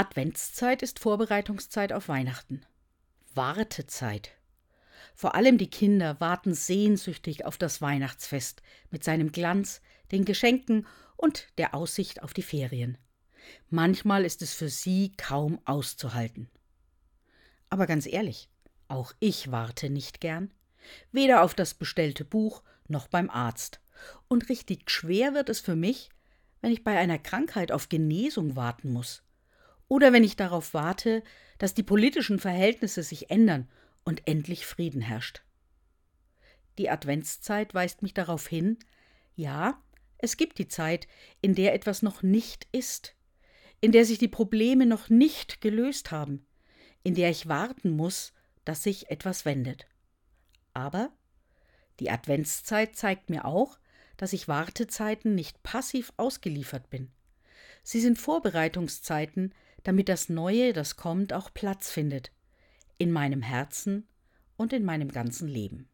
Adventszeit ist Vorbereitungszeit auf Weihnachten. Wartezeit. Vor allem die Kinder warten sehnsüchtig auf das Weihnachtsfest mit seinem Glanz, den Geschenken und der Aussicht auf die Ferien. Manchmal ist es für sie kaum auszuhalten. Aber ganz ehrlich, auch ich warte nicht gern, weder auf das bestellte Buch noch beim Arzt. Und richtig schwer wird es für mich, wenn ich bei einer Krankheit auf Genesung warten muss oder wenn ich darauf warte, dass die politischen Verhältnisse sich ändern und endlich Frieden herrscht. Die Adventszeit weist mich darauf hin, ja, es gibt die Zeit, in der etwas noch nicht ist, in der sich die Probleme noch nicht gelöst haben, in der ich warten muss, dass sich etwas wendet. Aber die Adventszeit zeigt mir auch, dass ich Wartezeiten nicht passiv ausgeliefert bin. Sie sind Vorbereitungszeiten, damit das Neue, das kommt, auch Platz findet. In meinem Herzen und in meinem ganzen Leben.